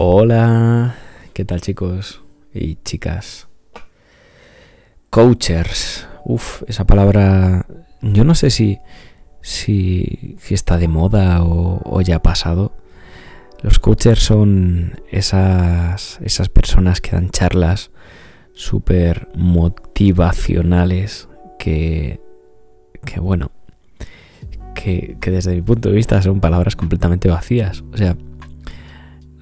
Hola, ¿qué tal chicos y chicas? Coachers. Uf, esa palabra yo no sé si, si, está de moda o, ya ha pasado. Los coachers son esas, esas personas que dan charlas súper motivacionales que, que bueno, que, que desde mi punto de vista son palabras completamente vacías. O sea,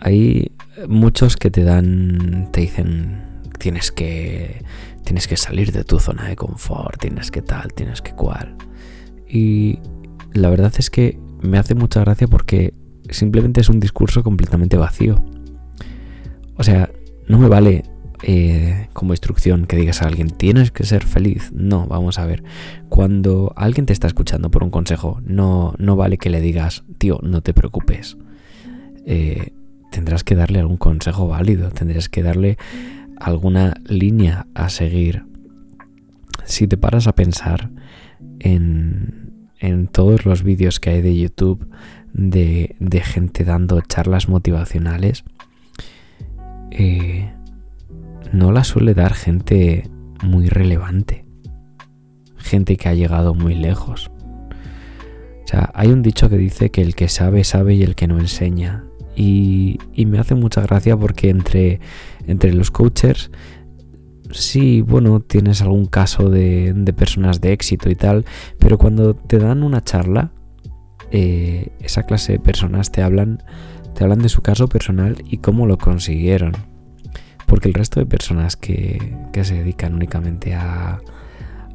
hay muchos que te dan, te dicen, tienes que, tienes que salir de tu zona de confort, tienes que tal, tienes que cual. Y la verdad es que me hace mucha gracia porque simplemente es un discurso completamente vacío. O sea, no me vale eh, como instrucción que digas a alguien, tienes que ser feliz. No, vamos a ver. Cuando alguien te está escuchando por un consejo, no, no vale que le digas, tío, no te preocupes. Eh, tendrás que darle algún consejo válido, tendrás que darle alguna línea a seguir. Si te paras a pensar en, en todos los vídeos que hay de YouTube de, de gente dando charlas motivacionales, eh, no la suele dar gente muy relevante, gente que ha llegado muy lejos. O sea, hay un dicho que dice que el que sabe sabe y el que no enseña. Y, me hace mucha gracia porque entre, entre los coaches, sí, bueno, tienes algún caso de, personas de éxito y tal, pero cuando te dan una charla, eh, esa clase de personas te hablan, te hablan de su caso personal y cómo lo consiguieron. Porque el resto de personas que, que se dedican únicamente a,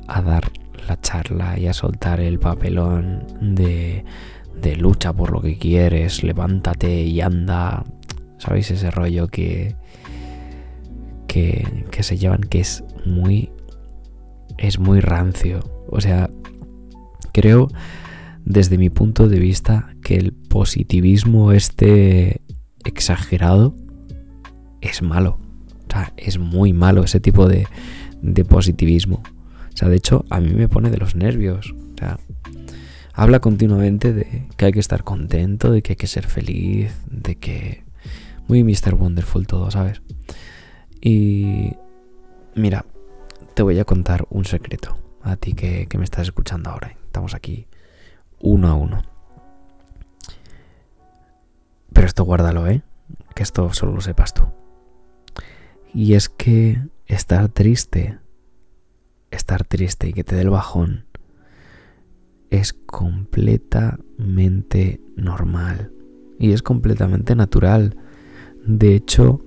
a dar la charla y a soltar el papelón de de lucha por lo que quieres, levántate y anda. ¿Sabéis ese rollo que, que, que se llevan que es muy es muy rancio. O sea, creo desde mi punto de vista que el positivismo este exagerado es malo. O sea, es muy malo ese tipo de, de positivismo. O sea, de hecho, a mí me pone de los nervios. O sea, habla continuamente de que hay que estar contento, de que hay que ser feliz, de que... Muy Mr. Wonderful todo, ¿sabes? Y... Mira, te voy a contar un secreto a ti que, me estás escuchando ahora. Estamos aquí uno a uno. Pero esto guárdalo, ¿eh? Que esto solo lo sepas tú. Y es que estar triste, estar triste y que te dé el bajón, es completamente normal y es completamente natural. De hecho,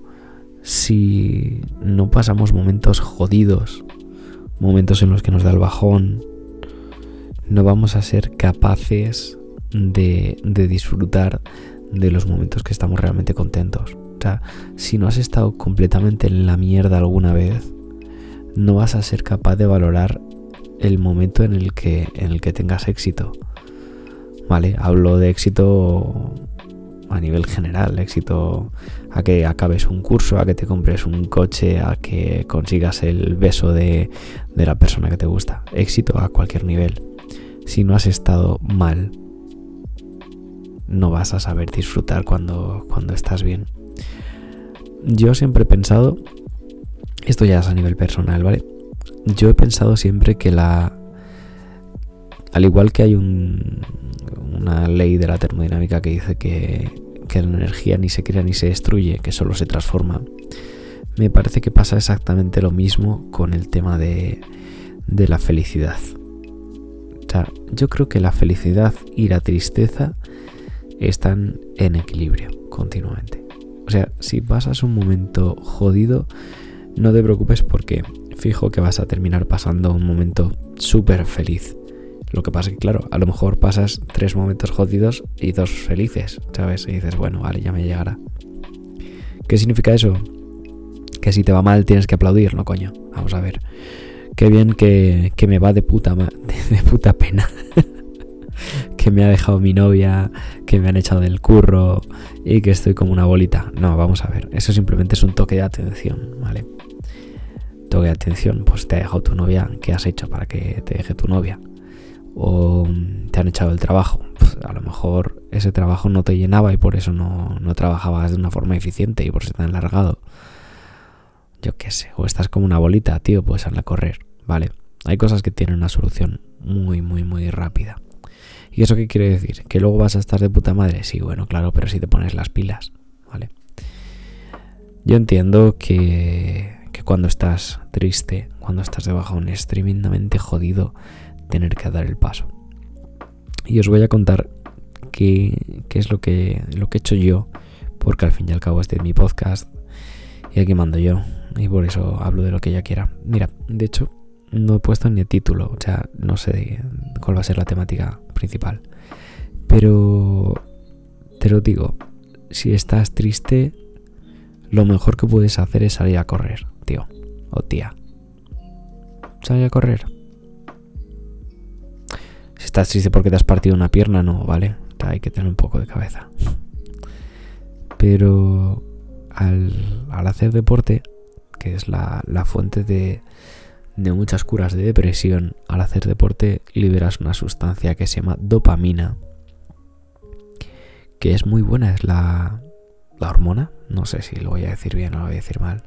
si no pasamos momentos jodidos, momentos en los que nos da el bajón, no vamos a ser capaces de, disfrutar de los momentos que estamos realmente contentos. O sea, si no has estado completamente en la mierda alguna vez, no vas a ser capaz de valorar el momento en el que, en el que tengas éxito. ¿Vale? Hablo de éxito a nivel general, éxito a que acabes un curso, a que te compres un coche, a que consigas el beso de, de la persona que te gusta. Éxito a cualquier nivel. Si no has estado mal, no vas a saber disfrutar cuando, cuando estás bien. Yo siempre he pensado, esto ya es a nivel personal, ¿vale? Yo he pensado siempre que la... Al igual que hay una ley de la termodinámica que dice que, que la energía ni se crea ni se destruye, que solo se transforma, me parece que pasa exactamente lo mismo con el tema de la felicidad. O sea, yo creo que la felicidad y la tristeza están en equilibrio continuamente. O sea, si pasas un momento jodido, no te preocupes porque fijo que vas a terminar pasando un momento súper feliz. Lo que pasa es que, claro, a lo mejor pasas tres momentos jodidos y dos felices, ¿sabes? Y dices, bueno, vale, ya me llegará. ¿Qué significa eso? Que si te va mal tienes que aplaudir, no coño. Vamos a ver. Qué bien que, que me va de puta, de, puta pena. que me ha dejado mi novia, que me han echado del curro y que estoy como una bolita. No, vamos a ver. Eso simplemente es un toque de atención, ¿vale? Toque de atención, pues te ha dejado tu novia, ¿qué has hecho para que te deje tu novia? O te han echado el trabajo, pues a lo mejor ese trabajo no te llenaba y por eso no, no trabajabas de una forma eficiente y por eso te han largado. Yo qué sé, o estás como una bolita, tío, pues anda a correr, ¿vale? Hay cosas que tienen una solución muy, muy, muy rápida. ¿Y eso qué quiere decir? ¿Que luego vas a estar de puta madre? Sí, bueno, claro, pero si te pones las pilas, ¿vale? Yo entiendo que cuando estás triste, cuando estás de bajón, es tremendamente jodido tener que dar el paso. Y os voy a contar qué, es lo que, lo que he hecho yo, porque al fin y al cabo este es mi podcast y aquí mando yo, y por eso hablo de lo que ella quiera. Mira, de hecho, no he puesto ni el título, o sea, no sé cuál va a ser la temática principal. Pero te lo digo, si estás triste, lo mejor que puedes hacer es salir a correr, tío o tía. Salir a correr. Si estás triste porque te has partido una pierna, no, ¿vale? hay que tener un poco de cabeza. Pero al, hacer deporte, que es la fuente de, de muchas curas de depresión, al hacer deporte liberas una sustancia que se llama dopamina, que es muy buena, es la, la hormona, no sé si lo voy a decir bien o lo voy a decir mal.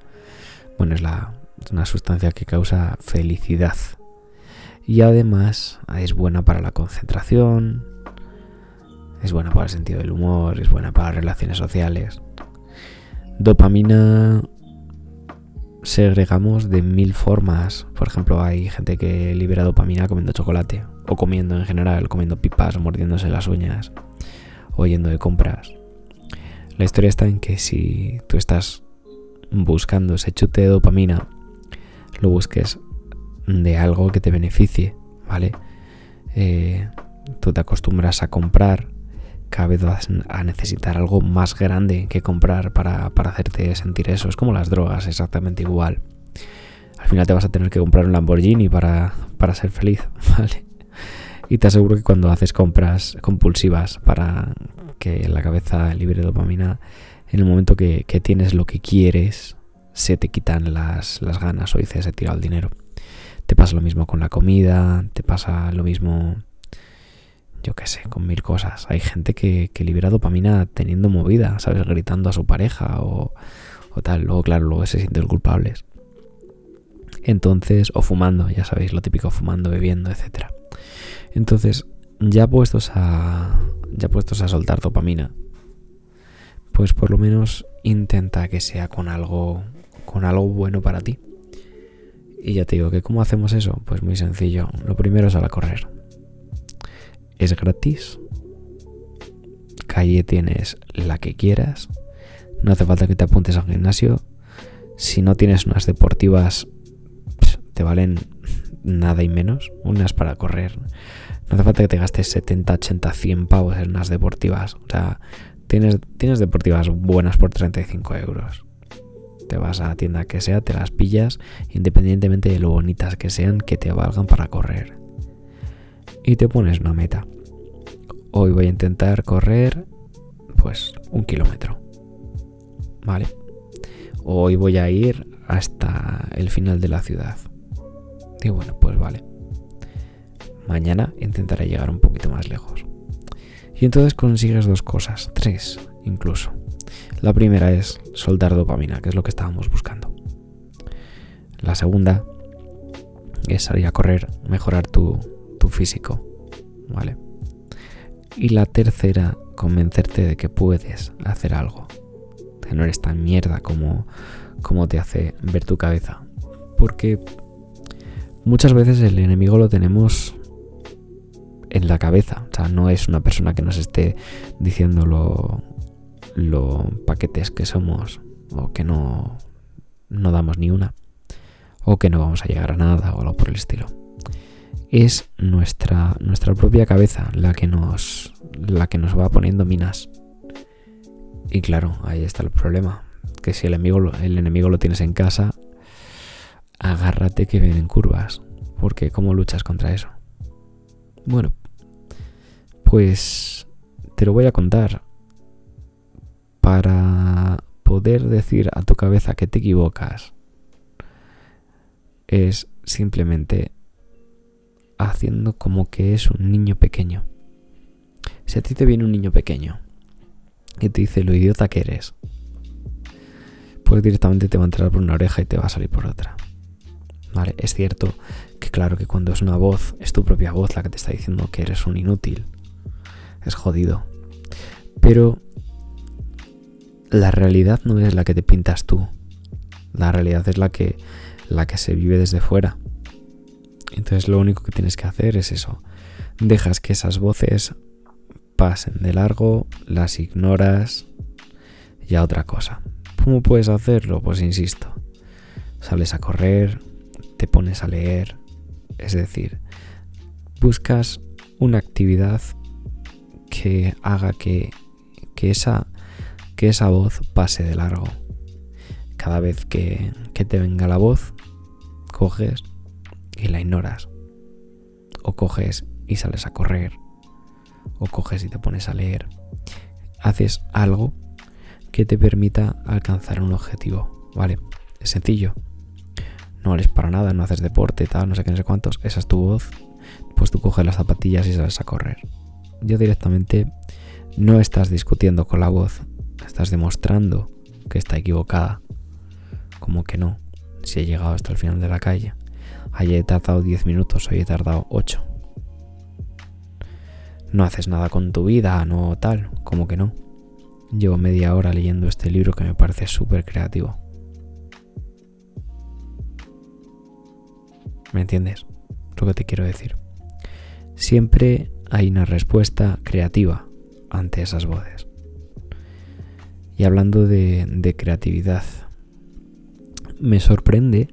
Bueno, es la, una sustancia que causa felicidad. Y además es buena para la concentración, es buena para el sentido del humor, es buena para relaciones sociales. Dopamina segregamos de mil formas. Por ejemplo, hay gente que libera dopamina comiendo chocolate, o comiendo en general, comiendo pipas, o mordiéndose las uñas, o yendo de compras. La historia está en que si tú estás buscando ese chute de dopamina, lo busques de algo que te beneficie, ¿vale? Eh, tú te acostumbras a comprar cada vez vas a necesitar algo más grande que comprar para, hacerte sentir eso. Es como las drogas, exactamente igual. Al final te vas a tener que comprar un Lamborghini para, ser feliz, ¿vale? Y te aseguro que cuando haces compras compulsivas para que la cabeza libre dopamina, en el momento que, tienes lo que quieres, se te quitan las, las ganas o dices he tirado el dinero. Te pasa lo mismo con la comida, te pasa lo mismo yo qué sé, con mil cosas. Hay gente que, libera dopamina teniendo movida, ¿sabes? Gritando a su pareja o, tal. Luego, claro, luego se sienten culpables. Entonces, o fumando, ya sabéis, lo típico, fumando, bebiendo, etc. Entonces, ya puestos a. Ya puestos a soltar dopamina. Pues por lo menos intenta que sea con algo. con algo bueno para ti. Y ya te digo que cómo hacemos eso, pues muy sencillo. Lo primero es a la correr es gratis. Calle tienes la que quieras. No hace falta que te apuntes al gimnasio. Si no tienes unas deportivas, te valen nada y menos. Unas para correr. No hace falta que te gastes 70, 80, 100 pavos en unas deportivas. O sea, tienes, deportivas buenas por 35 euros. Te vas a la tienda que sea, te las pillas, independientemente de lo bonitas que sean, que te valgan para correr y te pones una meta. Hoy voy a intentar correr pues un kilómetro. ¿Vale? Hoy voy a ir hasta el final de la ciudad. Y bueno, pues vale. Mañana intentaré llegar un poquito más lejos. Y entonces consigues dos cosas, tres incluso. La primera es soltar dopamina, que es lo que estábamos buscando. La segunda es salir a correr, mejorar tu, físico, ¿vale? Y la tercera, convencerte de que puedes hacer algo, que no eres tan mierda como, como te hace ver tu cabeza. Porque muchas veces el enemigo lo tenemos en la cabeza, o sea, no es una persona que nos esté diciendo lo, paquetes que somos o que no, no damos ni una o que no vamos a llegar a nada o algo por el estilo es nuestra, nuestra propia cabeza la que, nos, la que nos va poniendo minas. Y claro, ahí está el problema. Que si el enemigo, el enemigo lo tienes en casa, agárrate que vienen curvas. Porque ¿cómo luchas contra eso? Bueno, pues te lo voy a contar. Para poder decir a tu cabeza que te equivocas, es simplemente haciendo como que es un niño pequeño. Si a ti te viene un niño pequeño y te dice lo idiota que eres, pues directamente te va a entrar por una oreja y te va a salir por otra. Es cierto que claro que cuando es una voz, es tu propia voz la que te está diciendo que eres un inútil. Es jodido. Pero la realidad no es la que te pintas tú. La realidad es la que, la que se vive desde fuera. Entonces lo único que tienes que hacer es eso. Dejas que esas voces pasen de largo, las ignoras y a otra cosa. ¿Cómo puedes hacerlo? Pues insisto, sales a correr, te pones a leer, es decir, buscas una actividad que haga que, que, esa, que esa voz pase de largo. Cada vez que, que te venga la voz, coges y la ignoras. O coges y sales a correr. O coges y te pones a leer. Haces algo que te permita alcanzar un objetivo. ¿Vale? Es sencillo. No vales para nada, no haces deporte, tal, no sé qué, no sé cuántos. Esa es tu voz. Pues tú coges las zapatillas y sales a correr. Yo directamente no estás discutiendo con la voz. Estás demostrando que está equivocada. Como que no. Si he llegado hasta el final de la calle. Ayer he tardado 10 minutos, hoy he tardado 8. No haces nada con tu vida, no tal, como que no. Llevo media hora leyendo este libro que me parece súper creativo. ¿Me entiendes? Lo que te quiero decir. Siempre hay una respuesta creativa ante esas voces. Y hablando de, creatividad, me sorprende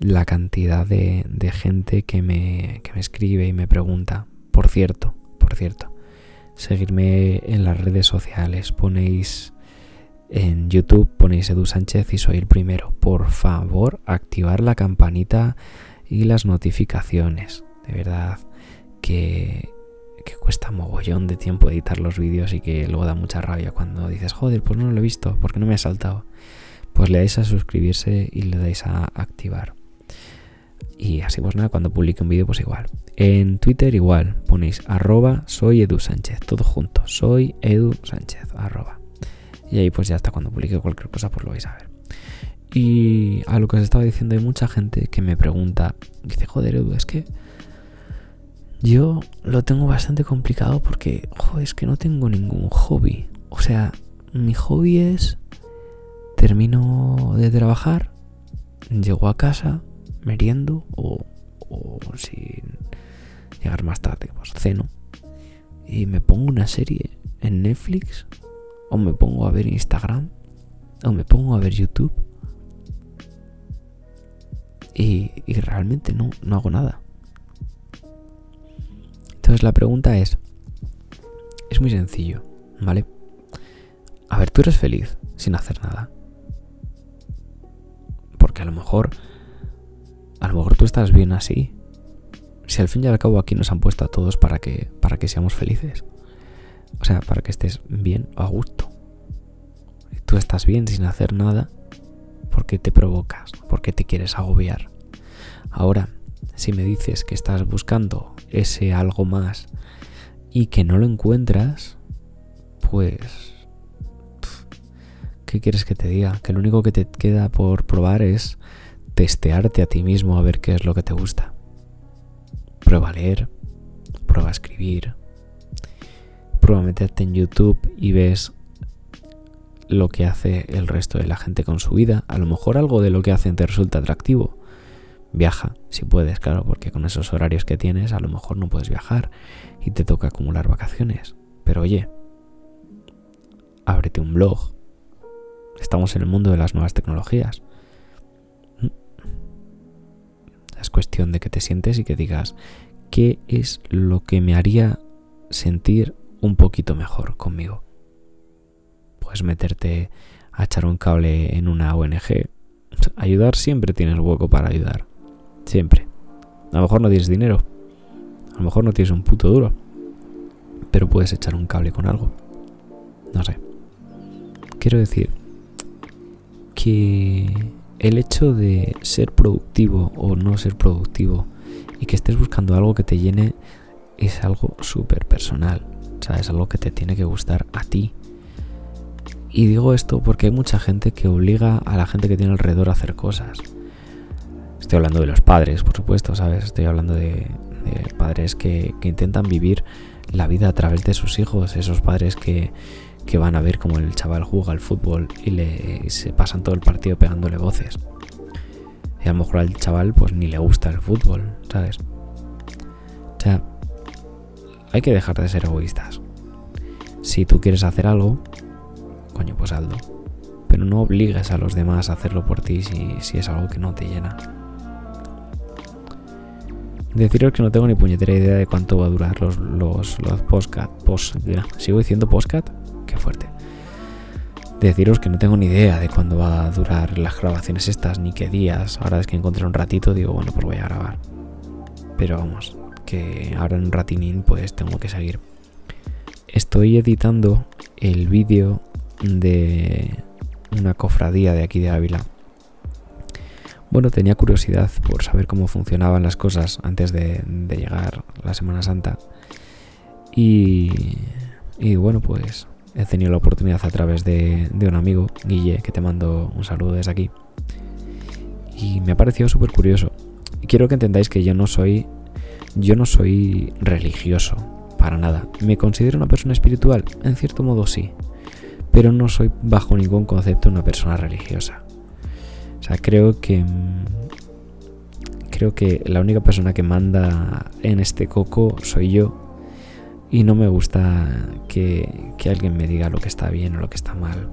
la cantidad de, de gente que me, que me escribe y me pregunta. Por cierto, por cierto, seguirme en las redes sociales. Ponéis en YouTube, ponéis Edu Sánchez y soy el primero. Por favor, activar la campanita y las notificaciones. De verdad que, que cuesta mogollón de tiempo editar los vídeos y que luego da mucha rabia cuando dices, joder, pues no lo he visto, porque no me ha saltado. Pues le dais a suscribirse y le dais a activar. Y así pues nada, cuando publique un vídeo pues igual. En Twitter igual, ponéis arroba soy Edu Sánchez, todo junto, soy Edu Sánchez, arroba. Y ahí pues ya hasta cuando publique cualquier cosa pues lo vais a ver. Y a lo que os estaba diciendo hay mucha gente que me pregunta, dice, joder Edu, es que yo lo tengo bastante complicado porque, joder, es que no tengo ningún hobby. O sea, mi hobby es, termino de trabajar, llego a casa, meriendo o, o sin llegar más tarde, pues ceno y me pongo una serie en Netflix o me pongo a ver Instagram o me pongo a ver YouTube y, realmente no, no hago nada. Entonces la pregunta es, es muy sencillo, ¿vale? A ver, tú eres feliz sin hacer nada. Porque a lo mejor a lo mejor tú estás bien así. Si al fin y al cabo aquí nos han puesto a todos para que, para que seamos felices. O sea, para que estés bien o a gusto. Tú estás bien sin hacer nada porque te provocas, porque te quieres agobiar. Ahora, si me dices que estás buscando ese algo más y que no lo encuentras, pues... ¿Qué quieres que te diga? Que lo único que te queda por probar es testearte a ti mismo a ver qué es lo que te gusta. Prueba a leer, prueba a escribir, prueba a meterte en YouTube y ves lo que hace el resto de la gente con su vida. A lo mejor algo de lo que hacen te resulta atractivo. Viaja, si puedes, claro, porque con esos horarios que tienes a lo mejor no puedes viajar y te toca acumular vacaciones. Pero oye, ábrete un blog. Estamos en el mundo de las nuevas tecnologías. Es cuestión de que te sientes y que digas, ¿qué es lo que me haría sentir un poquito mejor conmigo? Puedes meterte a echar un cable en una ONG. Ayudar siempre tienes hueco para ayudar. Siempre. A lo mejor no tienes dinero. A lo mejor no tienes un puto duro. Pero puedes echar un cable con algo. No sé. Quiero decir que el hecho de ser productivo o no ser productivo y que estés buscando algo que te llene es algo súper personal. sea, es algo que te tiene que gustar a ti. Y digo esto porque hay mucha gente que obliga a la gente que tiene alrededor a hacer cosas. Estoy hablando de los padres, por supuesto, ¿sabes? Estoy hablando de, padres que, intentan vivir la vida a través de sus hijos, esos padres que, van a ver cómo el chaval juega al fútbol y, le, se pasan todo el partido pegándole voces. Y a lo mejor al chaval pues ni le gusta el fútbol, ¿sabes? O sea, hay que dejar de ser egoístas. Si tú quieres hacer algo, coño, pues hazlo. Pero no obligues a los demás a hacerlo por ti si, si es algo que no te llena. Deciros que no tengo ni puñetera idea de cuánto va a durar los, los, los postcat. Post, ¿Sigo diciendo postcat? Qué fuerte. Deciros que no tengo ni idea de cuándo va a durar las grabaciones estas, ni qué días. Ahora es que encontré un ratito, digo, bueno, pues voy a grabar. Pero vamos, que ahora en un ratinín pues tengo que seguir. Estoy editando el vídeo de una cofradía de aquí de Ávila. Bueno, tenía curiosidad por saber cómo funcionaban las cosas antes de, llegar la Semana Santa. Y, y, bueno, pues he tenido la oportunidad a través de, de, un amigo, Guille, que te mando un saludo desde aquí. Y me ha parecido súper curioso. Quiero que entendáis que yo no soy. Yo no soy religioso, para nada. ¿Me considero una persona espiritual? En cierto modo sí pero no soy bajo ningún concepto una persona religiosa. O sea, creo que mm, creo que la única persona que manda en este coco soy yo y no me gusta que, que alguien me diga lo que está bien o lo que está mal.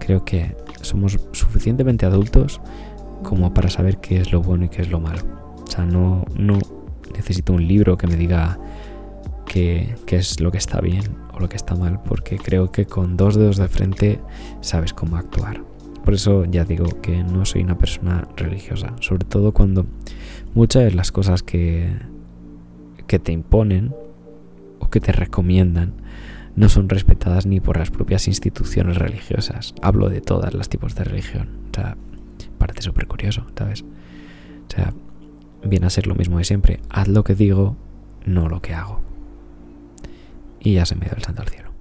Creo que somos suficientemente adultos como para saber qué es lo bueno y qué es lo malo. O sea, no, no necesito un libro que me diga qué, qué es lo que está bien lo que está mal, porque creo que con dos dedos de frente sabes cómo actuar. Por eso ya digo que no soy una persona religiosa, sobre todo cuando muchas de las cosas que, que te imponen o que te recomiendan no son respetadas ni por las propias instituciones religiosas. Hablo de todas las tipos de religión. O sea, parece súper curioso, ¿sabes? O sea, viene a ser lo mismo de siempre. Haz lo que digo, no lo que hago. Y ya se me dio el santo al cielo.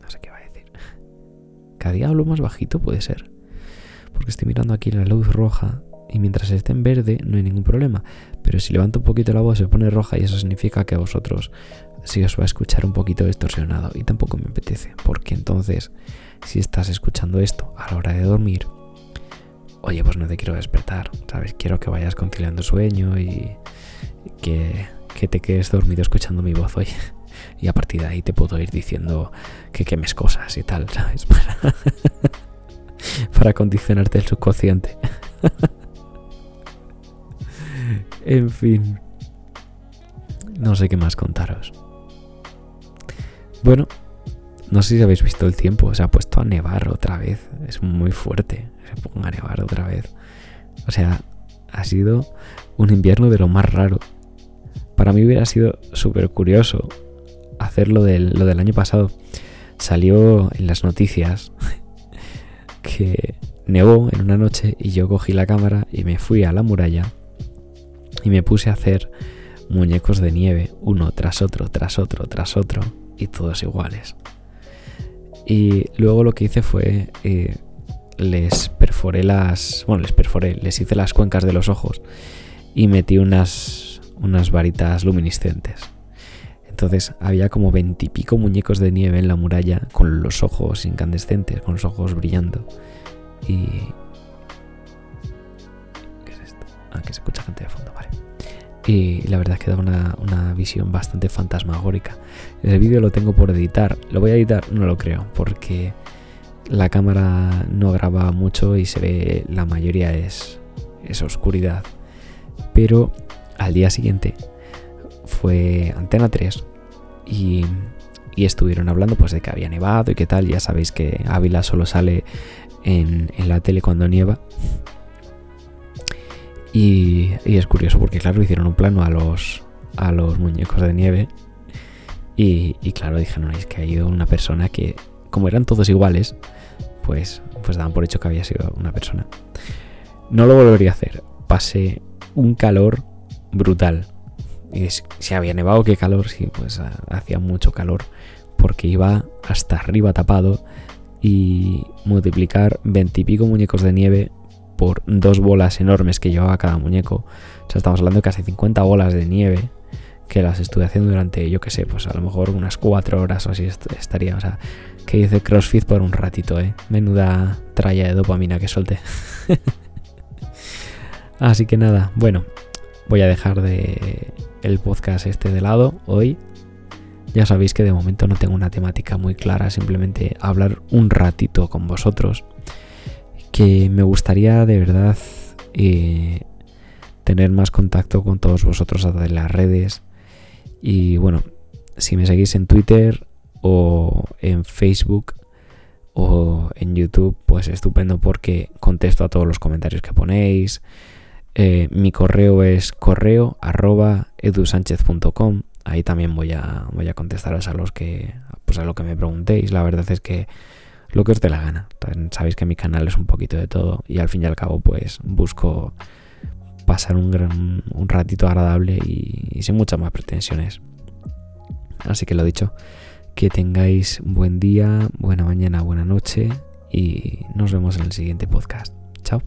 No sé qué va a decir. Cada día hablo más bajito, puede ser. Porque estoy mirando aquí la luz roja y mientras esté en verde no hay ningún problema. Pero si levanto un poquito la voz se pone roja y eso significa que a vosotros sí os va a escuchar un poquito distorsionado y tampoco me apetece. Porque entonces, si estás escuchando esto a la hora de dormir, oye, pues no te quiero despertar, ¿sabes? Quiero que vayas conciliando sueño y que, que te quedes dormido escuchando mi voz hoy y a partir de ahí te puedo ir diciendo que quemes cosas y tal, ¿sabes? Para, condicionarte el subconsciente. en fin. No sé qué más contaros. Bueno, no sé si habéis visto el tiempo. Se ha puesto a nevar otra vez. Es muy fuerte. Se ponga a nevar otra vez. O sea, ha sido un invierno de lo más raro. Para mí hubiera sido súper curioso hacer lo del, lo del año pasado. Salió en las noticias que nevó en una noche y yo cogí la cámara y me fui a la muralla y me puse a hacer muñecos de nieve, uno tras otro, tras otro, tras otro, y todos iguales. Y luego lo que hice fue, eh, les perforé las, bueno, les perforé, les hice las cuencas de los ojos y metí unas, unas varitas luminiscentes. Entonces había como veintipico muñecos de nieve en la muralla con los ojos incandescentes, con los ojos brillando. Y... ¿Qué es esto? Ah, que se escucha gente de fondo, vale. Y la verdad es que da una, una visión bastante fantasmagórica. El vídeo lo tengo por editar. ¿Lo voy a editar? No lo creo, porque la cámara no graba mucho y se ve la mayoría es, es oscuridad. Pero al día siguiente fue Antena 3 y, estuvieron hablando pues de que había nevado y qué tal. Ya sabéis que Ávila solo sale en, la tele cuando nieva. Y, es curioso porque claro, hicieron un plano a los, a los muñecos de nieve. Y, claro, dijeron, es que ha ido una persona que, como eran todos iguales, pues, pues daban por hecho que había sido una persona. No lo volvería a hacer. Pasé un calor brutal Y si había nevado, qué calor, sí, pues hacía mucho calor porque iba hasta arriba tapado y multiplicar veintipico muñecos de nieve por dos bolas enormes que llevaba cada muñeco. O sea, estamos hablando de casi 50 bolas de nieve que las estuve haciendo durante, yo qué sé, pues a lo mejor unas cuatro horas o así estaría. O sea, que hice CrossFit por un ratito, ¿eh? Menuda tralla de dopamina que solté. así que nada, bueno, voy a dejar de el podcast este de lado hoy ya sabéis que de momento no tengo una temática muy clara, simplemente hablar un ratito con vosotros. Que me gustaría de verdad eh, tener más contacto con todos vosotros a través de las redes. Y bueno, si me seguís en Twitter o en Facebook o en YouTube, pues estupendo porque contesto a todos los comentarios que ponéis. Eh, mi correo es correo ahí también voy a, voy a contestaros a los que, pues a lo que me preguntéis. La verdad es que lo que os dé la gana. Sabéis que mi canal es un poquito de todo y al fin y al cabo pues busco pasar un, gran, un ratito agradable y, sin muchas más pretensiones. Así que lo dicho, que tengáis buen día, buena mañana, buena noche y nos vemos en el siguiente podcast. Chao.